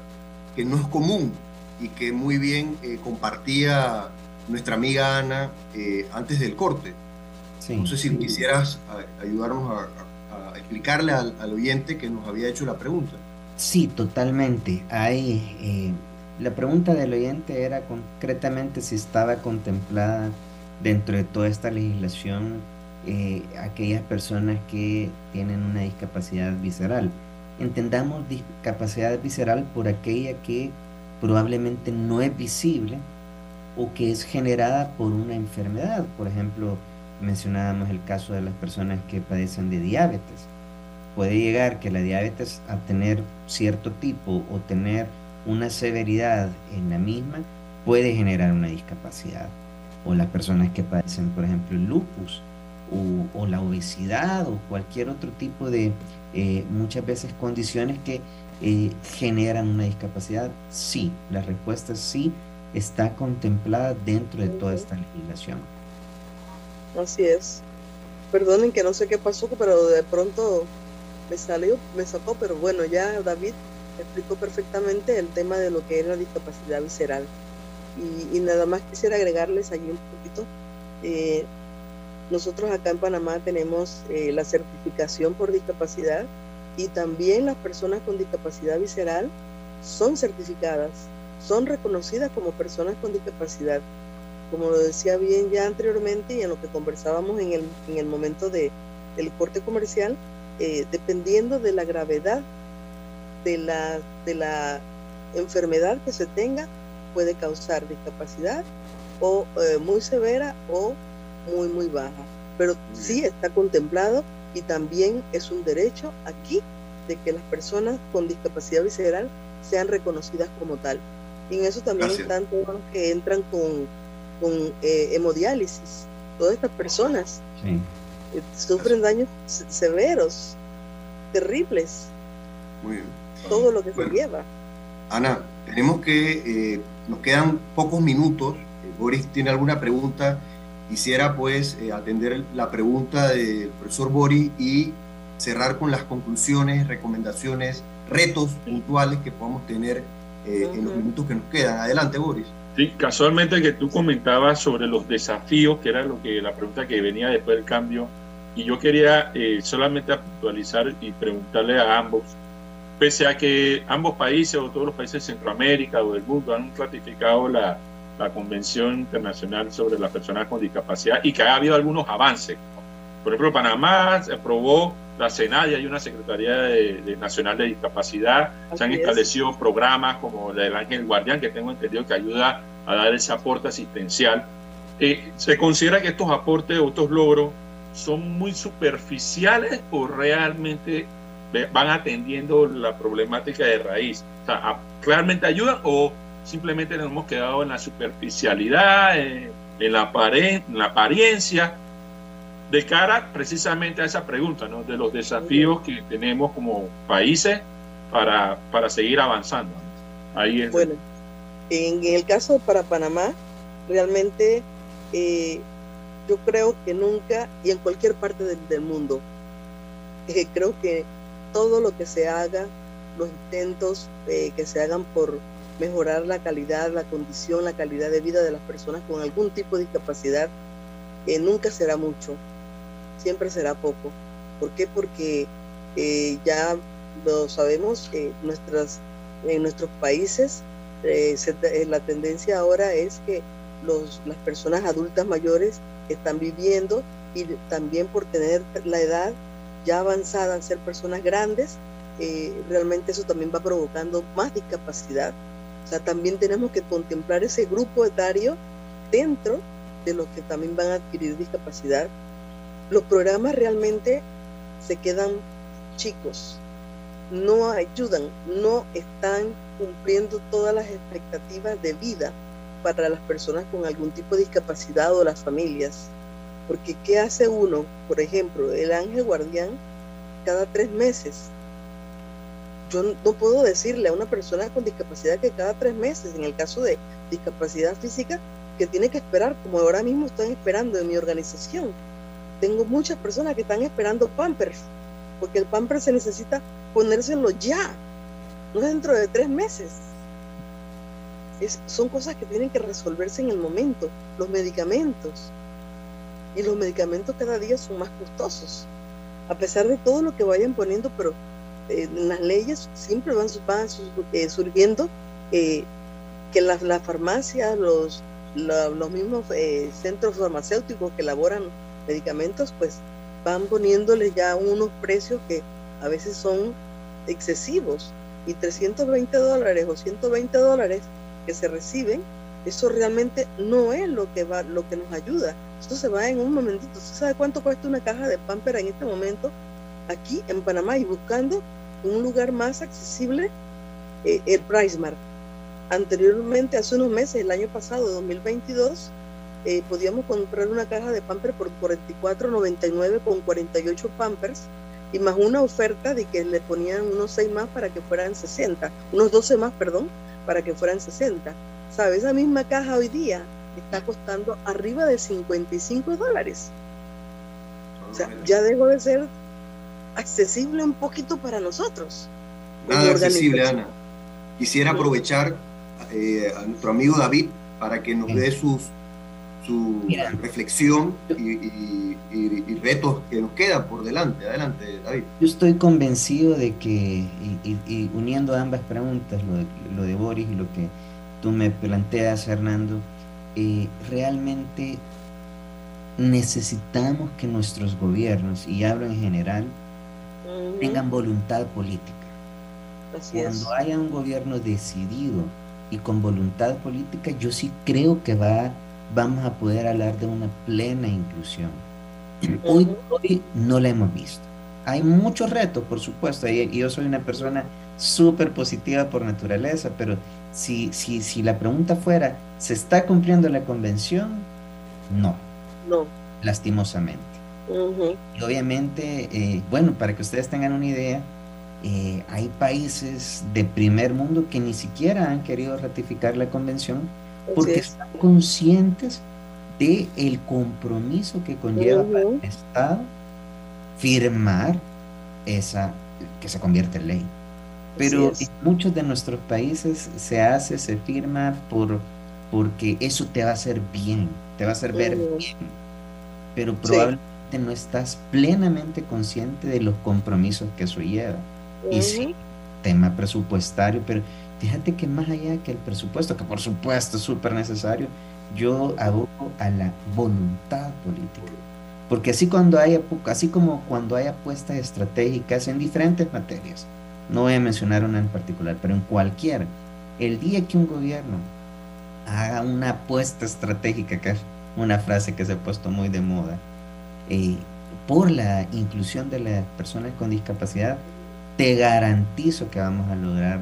que no es común y que muy bien eh, compartía nuestra amiga Ana eh, antes del corte. No sé si quisieras ayudarnos a explicarle al, oyente que nos había hecho la pregunta. Sí, totalmente. Hay, eh, la pregunta del oyente era concretamente si estaba contemplada dentro de toda esta legislación eh, aquellas personas que tienen una discapacidad visceral. Entendamos discapacidad visceral por aquella que probablemente no es visible o que es generada por una enfermedad. Por ejemplo, mencionábamos el caso de las personas que padecen de diabetes puede llegar que la diabetes a tener cierto tipo o tener una severidad en la misma puede generar una discapacidad. O las personas que padecen, por ejemplo, el lupus o, la obesidad o cualquier otro tipo de eh, muchas veces condiciones que eh, generan una discapacidad. Sí, la respuesta es sí, está contemplada dentro de toda esta legislación. Así es. Perdonen que no sé qué pasó, pero de pronto me salió, me sacó, pero bueno, ya David explicó perfectamente el tema de lo que es la discapacidad visceral. Y, nada más quisiera agregarles allí un poquito. Eh, nosotros acá en Panamá tenemos eh, la certificación por discapacidad y también las personas con discapacidad visceral son certificadas, son reconocidas como personas con discapacidad. Como lo decía bien ya anteriormente y en lo que conversábamos en el, en el momento de, del corte comercial, eh, dependiendo de la gravedad de la, de la enfermedad que se tenga, puede causar discapacidad o eh, muy severa o muy, muy baja. Pero sí está contemplado y también es un derecho aquí de que las personas con discapacidad visceral sean reconocidas como tal. Y en eso también están todos los que entran con, con eh, hemodiálisis. Todas estas personas sufren daños severos, terribles. Muy bien. Todo lo que se lleva. Ana, tenemos que, eh, nos quedan pocos minutos. Eh, Boris tiene alguna pregunta. Quisiera pues eh, atender la pregunta del profesor Boris y cerrar con las conclusiones, recomendaciones, retos puntuales que podamos tener en los minutos que nos quedan. Adelante, Boris. Sí, casualmente que tú comentabas sobre los desafíos, que era lo que la pregunta que venía después del cambio y yo quería eh, solamente actualizar y preguntarle a ambos, pese a que ambos países o todos los países de Centroamérica o del mundo han ratificado la, la Convención Internacional sobre las Personas con Discapacidad y que ha habido algunos avances. Por ejemplo, Panamá aprobó la SENA y hay una Secretaría de, Nacional de Discapacidad. se han establecido programas como el Ángel Guardián, que tengo entendido que ayuda a dar ese aporte asistencial. Eh, ¿Se considera que estos aportes o estos logros son muy superficiales o realmente van atendiendo la problemática de raíz? O sea, ¿realmente ayudan o simplemente nos hemos quedado en la superficialidad, en, la, en la apariencia? De cara precisamente a esa pregunta, ¿no? De los desafíos que tenemos como países para, para seguir avanzando. Ahí es. Bueno, en el caso para Panamá, realmente eh, yo creo que nunca y en cualquier parte del, mundo, eh, creo que todo lo que se haga, los intentos eh, que se hagan por mejorar la calidad, la condición, la calidad de vida de las personas con algún tipo de discapacidad, nunca será mucho siempre será poco. ¿Por qué? Porque eh, ya lo sabemos, eh, nuestras, en nuestros países eh, la tendencia ahora es que los, las personas adultas mayores están viviendo y también por tener la edad ya avanzada, ser personas grandes, realmente eso también va provocando más discapacidad. O sea, también tenemos que contemplar ese grupo etario dentro de los que también van a adquirir discapacidad los programas realmente se quedan chicos, no ayudan, no están cumpliendo todas las expectativas de vida para las personas con algún tipo de discapacidad o las familias. Porque ¿qué hace uno? Por ejemplo, el ángel guardián cada tres meses. Yo no puedo decirle a una persona con discapacidad que cada tres meses, en el caso de discapacidad física, que tiene que esperar, como ahora mismo están esperando en mi organización, tengo muchas personas que están esperando Pampers, porque el Pampers se necesita ponérselo ya, no dentro de tres meses. son cosas que tienen que resolverse en el momento. Los medicamentos. Y los medicamentos cada día son más costosos. A pesar de todo lo que vayan poniendo, pero eh, las leyes siempre van, eh, surgiendo eh, que las, farmacias, los, los mismos centros farmacéuticos que elaboran medicamentos, pues van poniéndole ya unos precios que a veces son excesivos. Y 320 dólares o 120 dólares que se reciben, eso realmente no es lo que va, lo que nos ayuda. Esto se va en un momentito. ¿Usted sabe cuánto cuesta una caja de Pamper en este momento? Aquí en Panamá y buscando un lugar más accesible, eh, el PriceMart. Anteriormente, hace unos meses, el año pasado, 2022, eh, podíamos comprar una caja de Pampers por 44.99 con 48 Pampers y más una oferta de que le ponían unos 6 más para que fueran 60, unos 12 más, perdón, para que fueran 60. ¿Sabes? Esa misma caja hoy día está costando arriba de 55 dólares. O sea, ya dejó de ser accesible un poquito para nosotros. Nada accesible, Ana. Quisiera aprovechar eh, a nuestro amigo David para que nos dé sus su reflexión y, retos que nos quedan por delante. Adelante, David. Yo estoy convencido de que, y, uniendo ambas preguntas, lo de, lo de, Boris y lo que tú me planteas, Hernando, eh, realmente necesitamos que nuestros gobiernos, y hablo en general, tengan voluntad política. Cuando haya un gobierno decidido y con voluntad política, yo sí creo que va a vamos a poder hablar de una plena inclusión. Hoy, hoy no la hemos visto. Hay muchos retos, por supuesto, y yo soy una persona súper positiva por naturaleza, pero si, si, si la pregunta fuera, ¿se está cumpliendo la convención? No. No. Lastimosamente. Y obviamente, eh, bueno, para que ustedes tengan una idea, eh, hay países de primer mundo que ni siquiera han querido ratificar la convención porque están conscientes de el compromiso que conlleva para el Estado firmar esa que se convierte en ley. Pero en muchos de nuestros países se hace, se firma por porque eso te va a hacer bien, te va a hacer ver bien. Pero probablemente no estás plenamente consciente de los compromisos que eso lleva. Y sí, tema presupuestario, pero Fíjate que más allá que el presupuesto, que por supuesto es súper necesario, yo abogo a la voluntad política. Porque así, cuando haya, así como cuando hay apuestas estratégicas en diferentes materias, no voy a mencionar una en particular, pero en cualquier, el día que un gobierno haga una apuesta estratégica, que es una frase que se ha puesto muy de moda, eh, por la inclusión de las personas con discapacidad, te garantizo que vamos a lograr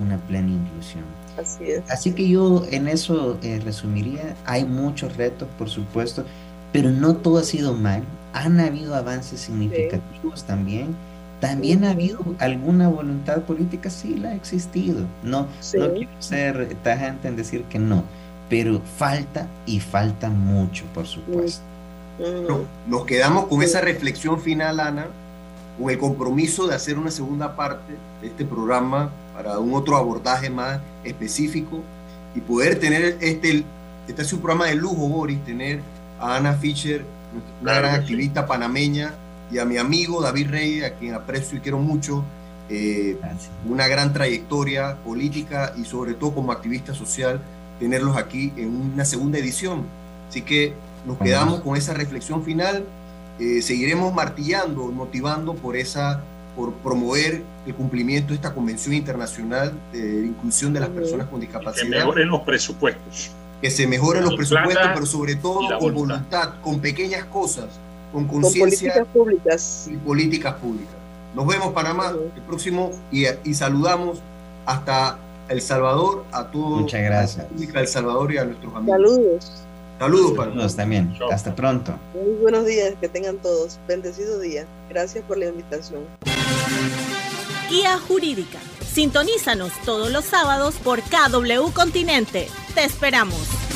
una plena inclusión. Así es. Así que yo en eso eh, resumiría, hay muchos retos, por supuesto, pero no todo ha sido mal. han habido avances significativos también. También ha habido alguna voluntad política, sí la ha existido. No, no quiero ser tajante en decir que no, pero falta y falta mucho, por supuesto. nos quedamos con esa reflexión final, Ana, con el compromiso de hacer una segunda parte de este programa para un otro abordaje más específico y poder tener este, este es un programa de lujo, Boris, tener a Ana Fischer, una gran activista panameña, y a mi amigo David Rey, a quien aprecio y quiero mucho, eh, una gran trayectoria política y sobre todo como activista social, tenerlos aquí en una segunda edición. Así que nos quedamos con esa reflexión final. Eh, seguiremos martillando, motivando por esa por promover el cumplimiento de esta Convención Internacional de Inclusión de las Personas con Discapacidad. Que mejoren los presupuestos. Que se mejoren los presupuestos, pero sobre todo con voluntad. con pequeñas cosas, con conciencia. políticas públicas. Y políticas públicas. Nos vemos, Panamá, el próximo, y, y, saludamos hasta El Salvador, a todos. Muchas gracias. A El Salvador y a nuestros amigos. Saludos. Saludos, Saludos también. Hasta pronto. Muy buenos días, que tengan todos. Bendecido día. Gracias por la invitación. Guía Jurídica. Sintonízanos todos los sábados por KW Continente. Te esperamos.